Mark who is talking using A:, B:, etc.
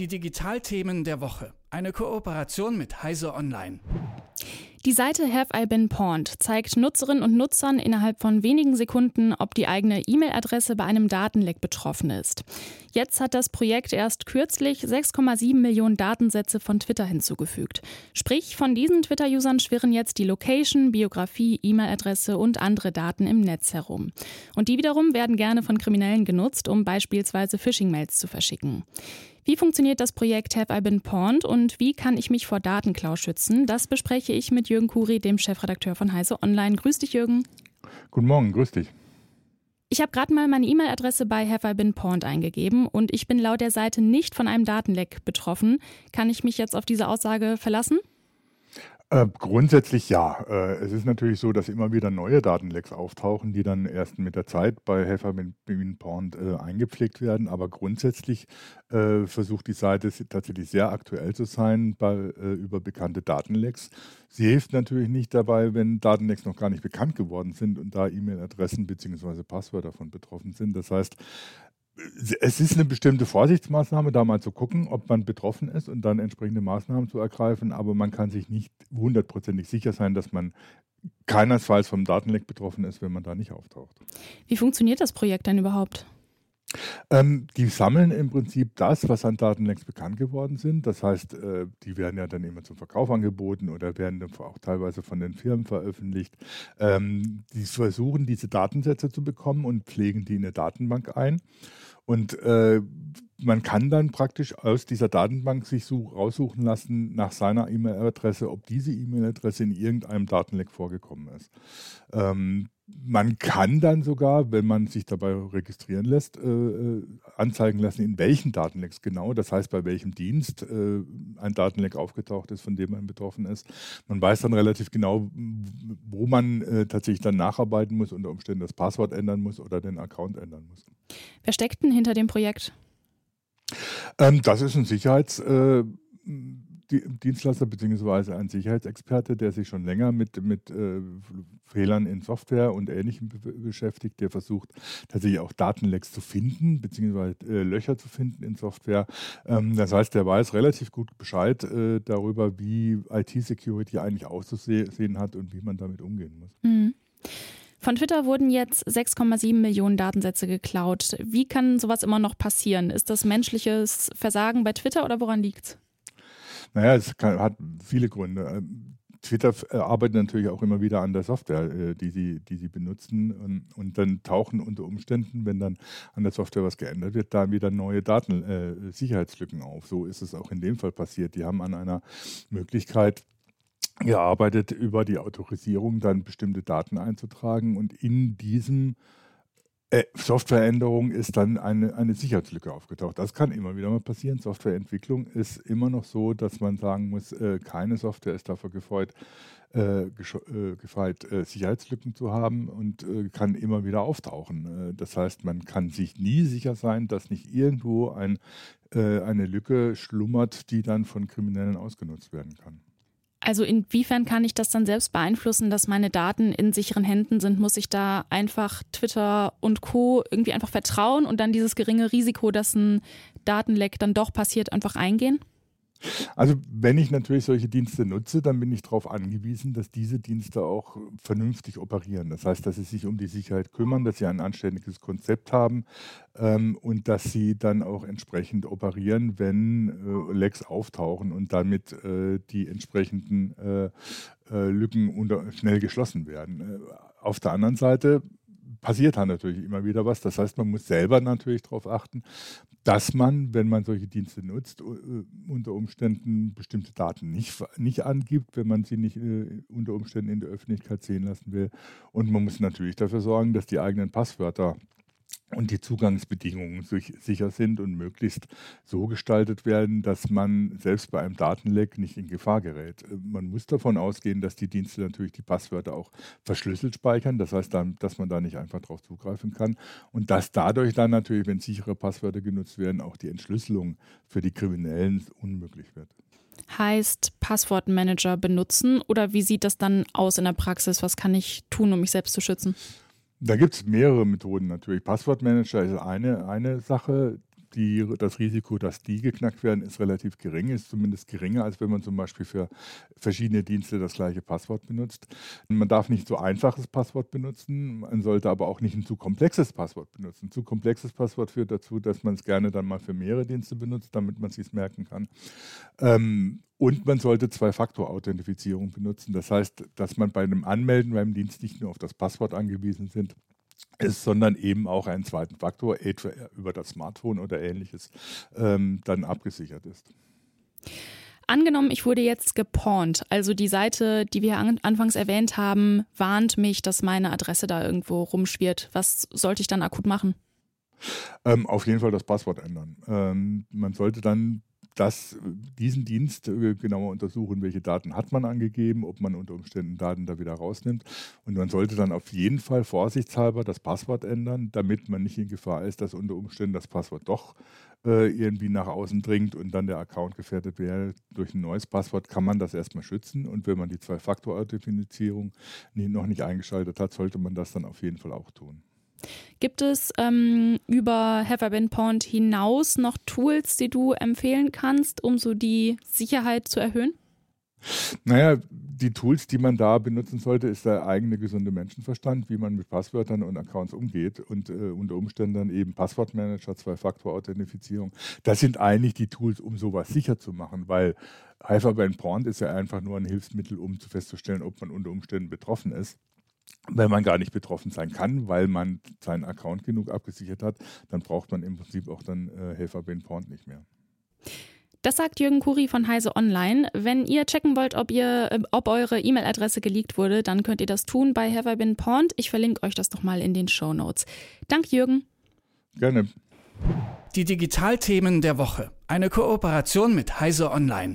A: Die Digitalthemen der Woche. Eine Kooperation mit Heise Online.
B: Die Seite Have I Been Pawned zeigt Nutzerinnen und Nutzern innerhalb von wenigen Sekunden, ob die eigene E-Mail-Adresse bei einem Datenleck betroffen ist. Jetzt hat das Projekt erst kürzlich 6,7 Millionen Datensätze von Twitter hinzugefügt. Sprich, von diesen Twitter-Usern schwirren jetzt die Location, Biografie, E-Mail-Adresse und andere Daten im Netz herum. Und die wiederum werden gerne von Kriminellen genutzt, um beispielsweise Phishing-Mails zu verschicken. Wie funktioniert das Projekt Have I Been Pawned und wie kann ich mich vor Datenklau schützen? Das bespreche ich mit Jürgen Kuri, dem Chefredakteur von Heise Online. Grüß dich, Jürgen.
C: Guten Morgen, grüß dich.
B: Ich habe gerade mal meine E-Mail-Adresse bei Have I Been Pawned eingegeben und ich bin laut der Seite nicht von einem Datenleck betroffen. Kann ich mich jetzt auf diese Aussage verlassen?
C: Äh, grundsätzlich ja. Äh, es ist natürlich so, dass immer wieder neue Datenlecks auftauchen, die dann erst mit der Zeit bei Helfer Bean Pond äh, eingepflegt werden. Aber grundsätzlich äh, versucht die Seite tatsächlich sehr aktuell zu sein bei, über bekannte Datenlecks. Sie hilft natürlich nicht dabei, wenn Datenlecks noch gar nicht bekannt geworden sind und da E-Mail-Adressen bzw. Passwörter davon betroffen sind. Das heißt, es ist eine bestimmte Vorsichtsmaßnahme, da mal zu gucken, ob man betroffen ist und dann entsprechende Maßnahmen zu ergreifen, aber man kann sich nicht hundertprozentig sicher sein, dass man keinesfalls vom Datenleck betroffen ist, wenn man da nicht auftaucht.
B: Wie funktioniert das Projekt denn überhaupt?
C: Ähm, die sammeln im Prinzip das, was an Datenlecks bekannt geworden sind. Das heißt, äh, die werden ja dann immer zum Verkauf angeboten oder werden dann auch teilweise von den Firmen veröffentlicht. Ähm, die versuchen, diese Datensätze zu bekommen und pflegen die in eine Datenbank ein. Und äh, man kann dann praktisch aus dieser Datenbank sich so raussuchen lassen nach seiner E-Mail-Adresse, ob diese E-Mail-Adresse in irgendeinem Datenleck vorgekommen ist. Ähm, man kann dann sogar, wenn man sich dabei registrieren lässt, äh, äh, anzeigen lassen, in welchen Datenlecks genau, das heißt bei welchem Dienst äh, ein Datenleck aufgetaucht ist, von dem man betroffen ist. Man weiß dann relativ genau, wo man äh, tatsächlich dann nacharbeiten muss, unter Umständen das Passwort ändern muss oder den Account ändern muss.
B: Wer steckt denn hinter dem Projekt?
C: Ähm, das ist ein Sicherheits äh, Dienstleister bzw. ein Sicherheitsexperte, der sich schon länger mit, mit äh, Fehlern in Software und Ähnlichem beschäftigt, der versucht tatsächlich auch Datenlecks zu finden bzw. Äh, Löcher zu finden in Software. Ähm, das heißt, der weiß relativ gut Bescheid äh, darüber, wie IT-Security eigentlich auszusehen hat und wie man damit umgehen muss.
B: Mhm. Von Twitter wurden jetzt 6,7 Millionen Datensätze geklaut. Wie kann sowas immer noch passieren? Ist das menschliches Versagen bei Twitter oder woran liegt es?
C: Naja, es kann, hat viele Gründe. Ähm, Twitter äh, arbeitet natürlich auch immer wieder an der Software, äh, die sie, die sie benutzen. Und, und, dann tauchen unter Umständen, wenn dann an der Software was geändert wird, da wieder neue Datensicherheitslücken äh, auf. So ist es auch in dem Fall passiert. Die haben an einer Möglichkeit gearbeitet, über die Autorisierung dann bestimmte Daten einzutragen und in diesem Softwareänderung ist dann eine, eine Sicherheitslücke aufgetaucht. Das kann immer wieder mal passieren. Softwareentwicklung ist immer noch so, dass man sagen muss, äh, keine Software ist dafür gefeit, äh, äh gefeit äh, Sicherheitslücken zu haben und äh, kann immer wieder auftauchen. das heißt, man kann sich nie sicher sein, dass nicht irgendwo ein, eine Lücke schlummert, die dann von Kriminellen ausgenutzt werden kann.
B: Also inwiefern kann ich das dann selbst beeinflussen, dass meine Daten in sicheren Händen sind? Muss ich da einfach Twitter und Co irgendwie einfach vertrauen und dann dieses geringe Risiko, dass ein Datenleck dann doch passiert, einfach eingehen?
C: Also wenn ich natürlich solche Dienste nutze, dann bin ich darauf angewiesen, dass diese Dienste auch vernünftig operieren. Das heißt, dass sie sich um die Sicherheit kümmern, dass sie ein anständiges Konzept haben ähm, und dass sie dann auch entsprechend operieren, wenn äh, Lecks auftauchen und damit äh, die entsprechenden äh, äh Lücken unter, schnell geschlossen werden. Äh, auf der anderen Seite passiert da natürlich immer wieder was. Das heißt, man muss selber natürlich darauf achten, dass man, wenn man solche Dienste nutzt, unter Umständen bestimmte Daten nicht, nicht angibt, wenn man sie nicht äh, unter Umständen in der Öffentlichkeit sehen lassen will. Und man muss natürlich dafür sorgen, dass die eigenen Passwörter und die Zugangsbedingungen sicher sind und möglichst so gestaltet werden, dass man selbst bei einem Datenleck nicht in Gefahr gerät. Man muss davon ausgehen, dass die Dienste natürlich die Passwörter auch verschlüsselt speichern, das heißt, dass man da nicht einfach drauf zugreifen kann und dass dadurch dann natürlich, wenn sichere Passwörter genutzt werden, auch die Entschlüsselung für die Kriminellen unmöglich wird.
B: Heißt Passwortmanager benutzen oder wie sieht das dann aus in der Praxis? Was kann ich tun, um mich selbst zu schützen?
C: Da gibt es mehrere Methoden natürlich. Passwortmanager ist eine, eine Sache. Die, das Risiko, dass die geknackt werden, ist relativ gering, ist zumindest geringer, als wenn man zum Beispiel für verschiedene Dienste das gleiche Passwort benutzt. Man darf nicht so einfaches Passwort benutzen, man sollte aber auch nicht ein zu komplexes Passwort benutzen. Ein zu komplexes Passwort führt dazu, dass man es gerne dann mal für mehrere Dienste benutzt, damit man es sich merken kann. Ähm, und man sollte Zwei-Faktor-Authentifizierung benutzen. Das heißt, dass man bei einem Anmelden beim Dienst nicht nur auf das Passwort angewiesen sind, ist, sondern eben auch einen zweiten Faktor, etwa über das Smartphone oder ähnliches, ähm, dann abgesichert ist.
B: Angenommen, ich wurde jetzt gepornt, also die Seite, die wir an, anfangs erwähnt haben, warnt mich, dass meine Adresse da irgendwo rumschwirrt. Was sollte ich dann akut machen?
C: Ähm, auf jeden Fall das Passwort ändern. Ähm, man sollte dann das, diesen Dienst äh, genauer untersuchen, welche Daten hat man angegeben, ob man unter Umständen Daten da wieder rausnimmt. Und man sollte dann auf jeden Fall vorsichtshalber das Passwort ändern, damit man nicht in Gefahr ist, dass unter Umständen das Passwort doch äh, irgendwie nach außen dringt und dann der Account gefährdet wäre. Durch ein neues Passwort kann man das erstmal schützen. Und wenn man die Zwei-Faktor-Authentifizierung noch nicht eingeschaltet hat, sollte man das dann auf jeden Fall auch tun.
B: Gibt es ähm, über Have Pond hinaus noch Tools, die du empfehlen kannst, um so die Sicherheit zu erhöhen?
C: Naja, die Tools, die man da benutzen sollte, ist der eigene gesunde Menschenverstand, wie man mit Passwörtern und Accounts umgeht und äh, unter Umständen dann eben Passwortmanager, Zwei-Faktor-Authentifizierung. Das sind eigentlich die Tools, um sowas sicher zu machen, weil Hyperband Porn ist ja einfach nur ein Hilfsmittel, um festzustellen, ob man unter Umständen betroffen ist. Wenn man gar nicht betroffen sein kann, weil man seinen Account genug abgesichert hat, dann braucht man im Prinzip auch dann äh, Helfer Ben Pond nicht mehr.
B: Das sagt Jürgen Kuri von Heise Online. Wenn ihr checken wollt, ob, ihr, äh, ob eure E-Mail-Adresse geleakt wurde, dann könnt ihr das tun bei Have I Been Pond. Ich verlinke euch das doch mal in den Show Notes. Danke, Jürgen.
C: Gerne.
A: Die Digitalthemen der Woche. Eine Kooperation mit Heise Online